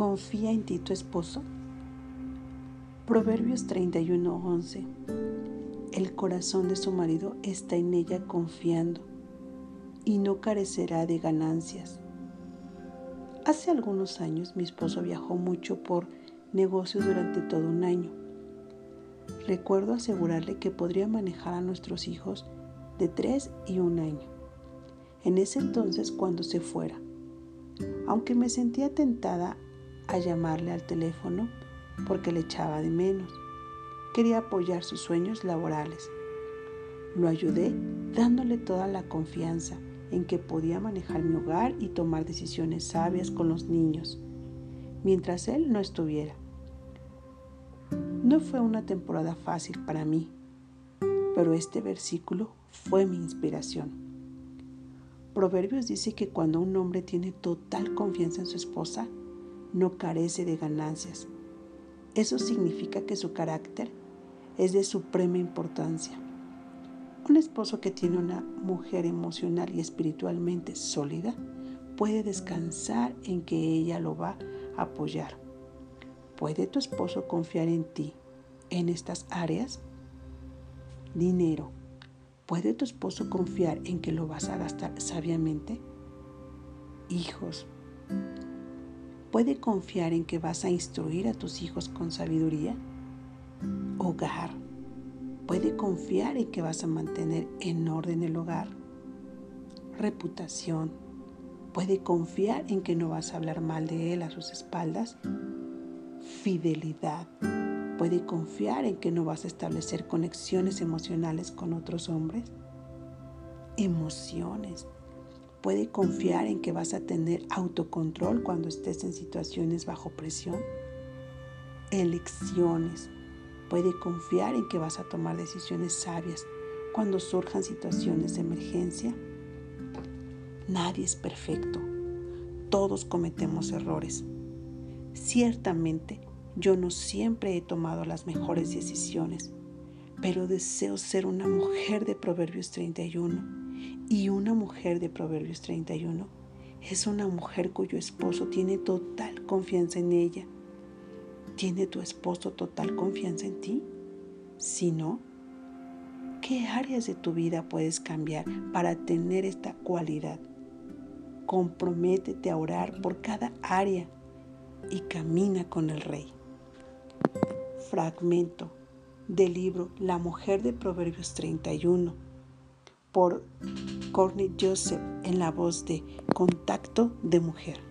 ¿Confía en ti tu esposo? Proverbios 31:11 El corazón de su marido está en ella confiando y no carecerá de ganancias. Hace algunos años mi esposo viajó mucho por negocios durante todo un año. Recuerdo asegurarle que podría manejar a nuestros hijos de tres y un año. En ese entonces cuando se fuera. Aunque me sentía tentada a llamarle al teléfono porque le echaba de menos. Quería apoyar sus sueños laborales. Lo ayudé dándole toda la confianza en que podía manejar mi hogar y tomar decisiones sabias con los niños, mientras él no estuviera. No fue una temporada fácil para mí, pero este versículo fue mi inspiración. Proverbios dice que cuando un hombre tiene total confianza en su esposa, no carece de ganancias. Eso significa que su carácter es de suprema importancia. Un esposo que tiene una mujer emocional y espiritualmente sólida puede descansar en que ella lo va a apoyar. ¿Puede tu esposo confiar en ti en estas áreas? Dinero. ¿Puede tu esposo confiar en que lo vas a gastar sabiamente? Hijos puede confiar en que vas a instruir a tus hijos con sabiduría? Hogar. ¿Puede confiar en que vas a mantener en orden el hogar? Reputación. ¿Puede confiar en que no vas a hablar mal de él a sus espaldas? Fidelidad. ¿Puede confiar en que no vas a establecer conexiones emocionales con otros hombres? Emociones puede confiar en que vas a tener autocontrol cuando estés en situaciones bajo presión. Elecciones. Puede confiar en que vas a tomar decisiones sabias cuando surjan situaciones de emergencia. Nadie es perfecto. Todos cometemos errores. Ciertamente, yo no siempre he tomado las mejores decisiones, pero deseo ser una mujer de Proverbios 31 y una mujer de Proverbios 31 es una mujer cuyo esposo tiene total confianza en ella. ¿Tiene tu esposo total confianza en ti? Si no, ¿qué áreas de tu vida puedes cambiar para tener esta cualidad? Comprométete a orar por cada área y camina con el rey. Fragmento del libro La mujer de Proverbios 31 por Courtney Joseph en la voz de Contacto de Mujer.